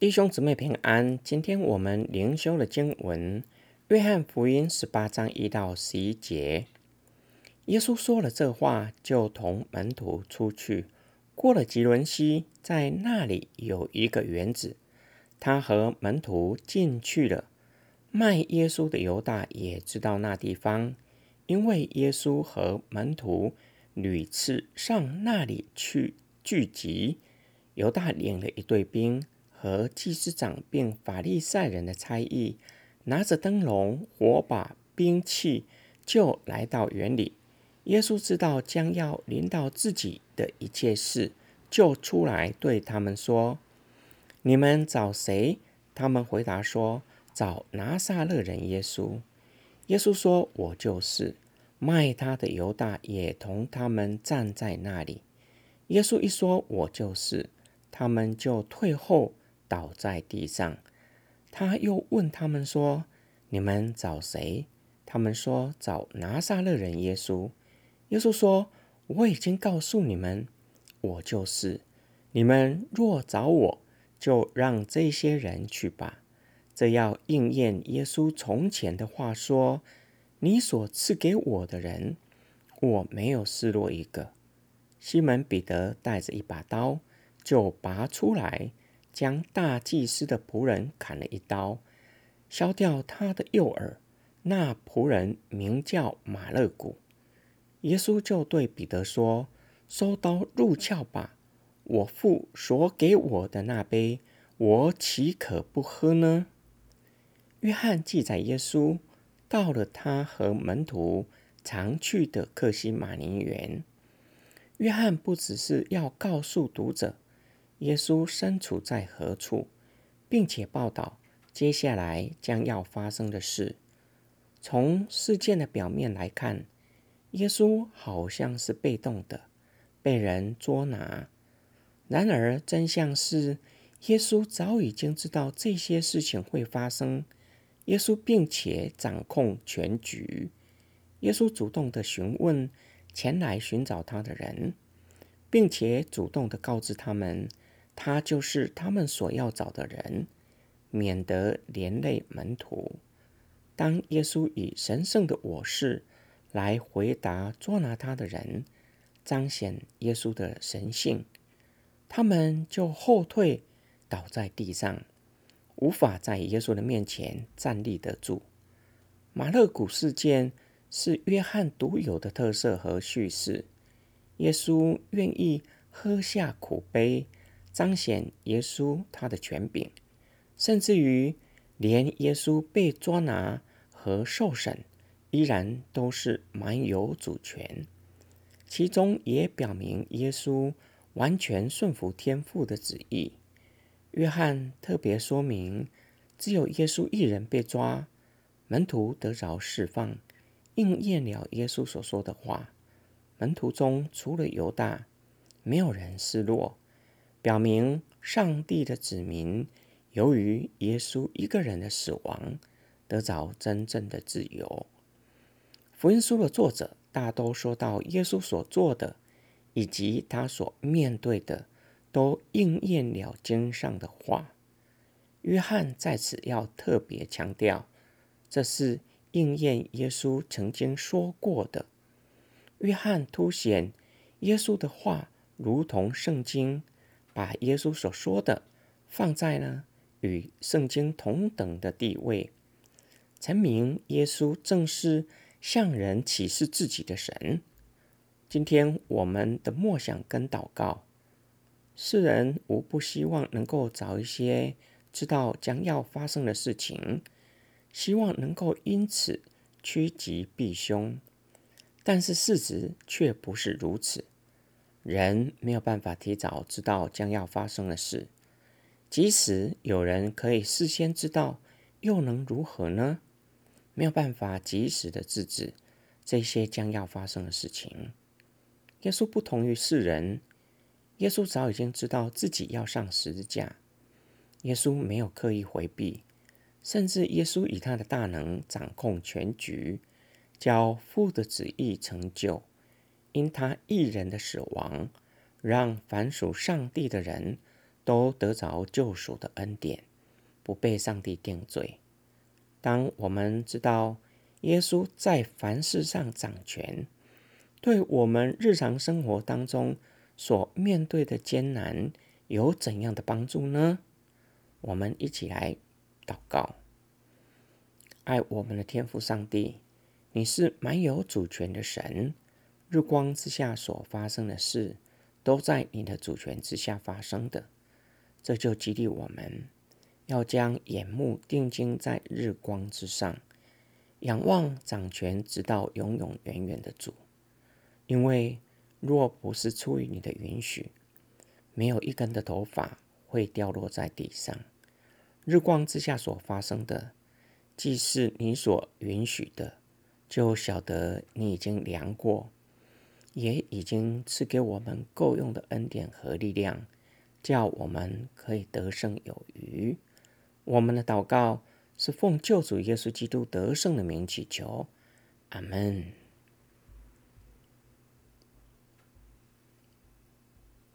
弟兄姊妹平安，今天我们灵修的经文《约翰福音》十八章一到十一节。耶稣说了这话，就同门徒出去，过了吉伦西，在那里有一个园子，他和门徒进去了。卖耶稣的犹大也知道那地方，因为耶稣和门徒屡次上那里去聚集。犹大领了一队兵。和祭司长并法利赛人的差役，拿着灯笼、火把、兵器，就来到园里。耶稣知道将要临到自己的一切事，就出来对他们说：“你们找谁？”他们回答说：“找拿撒勒人耶稣。”耶稣说：“我就是。”卖他的犹大也同他们站在那里。耶稣一说：“我就是”，他们就退后。倒在地上，他又问他们说：“你们找谁？”他们说：“找拿撒勒人耶稣。”耶稣说：“我已经告诉你们，我就是。你们若找我，就让这些人去吧。这要应验耶稣从前的话说：‘你所赐给我的人，我没有失落一个。’”西门彼得带着一把刀，就拔出来。将大祭司的仆人砍了一刀，削掉他的右耳。那仆人名叫马勒古。耶稣就对彼得说：“收刀入鞘吧！我父所给我的那杯，我岂可不喝呢？”约翰记载耶稣到了他和门徒常去的克西马尼园。约翰不只是要告诉读者。耶稣身处在何处，并且报道接下来将要发生的事。从事件的表面来看，耶稣好像是被动的，被人捉拿。然而真相是，耶稣早已经知道这些事情会发生。耶稣并且掌控全局。耶稣主动的询问前来寻找他的人，并且主动的告知他们。他就是他们所要找的人，免得连累门徒。当耶稣以神圣的我是来回答捉拿他的人，彰显耶稣的神性，他们就后退，倒在地上，无法在耶稣的面前站立得住。马勒古事件是约翰独有的特色和叙事。耶稣愿意喝下苦杯。彰显耶稣他的权柄，甚至于连耶稣被抓拿和受审，依然都是蛮有主权。其中也表明耶稣完全顺服天父的旨意。约翰特别说明，只有耶稣一人被抓，门徒得着释放，应验了耶稣所说的话。门徒中除了犹大，没有人失落。表明上帝的子民，由于耶稣一个人的死亡，得着真正的自由。福音书的作者大都说到耶稣所做的，以及他所面对的，都应验了经上的话。约翰在此要特别强调，这是应验耶稣曾经说过的。约翰凸显耶稣的话，如同圣经。把耶稣所说的放在呢与圣经同等的地位，证明耶稣正是向人启示自己的神。今天我们的默想跟祷告，世人无不希望能够找一些知道将要发生的事情，希望能够因此趋吉避凶，但是事实却不是如此。人没有办法提早知道将要发生的事，即使有人可以事先知道，又能如何呢？没有办法及时的制止这些将要发生的事情。耶稣不同于世人，耶稣早已经知道自己要上十字架，耶稣没有刻意回避，甚至耶稣以他的大能掌控全局，叫父的旨意成就。因他一人的死亡，让凡属上帝的人都得着救赎的恩典，不被上帝定罪。当我们知道耶稣在凡事上掌权，对我们日常生活当中所面对的艰难有怎样的帮助呢？我们一起来祷告：爱我们的天父上帝，你是蛮有主权的神，日光之下所发生的事，都在你的主权之下发生的。这就激励我们，要将眼目定睛在日光之上，仰望掌权直到永永远远的主。因为若不是出于你的允许，没有一根的头发会掉落在地上。日光之下所发生的，既是你所允许的，就晓得你已经量过，也已经赐给我们够用的恩典和力量。叫我们可以得胜有余。我们的祷告是奉救主耶稣基督得胜的名祈求，阿门。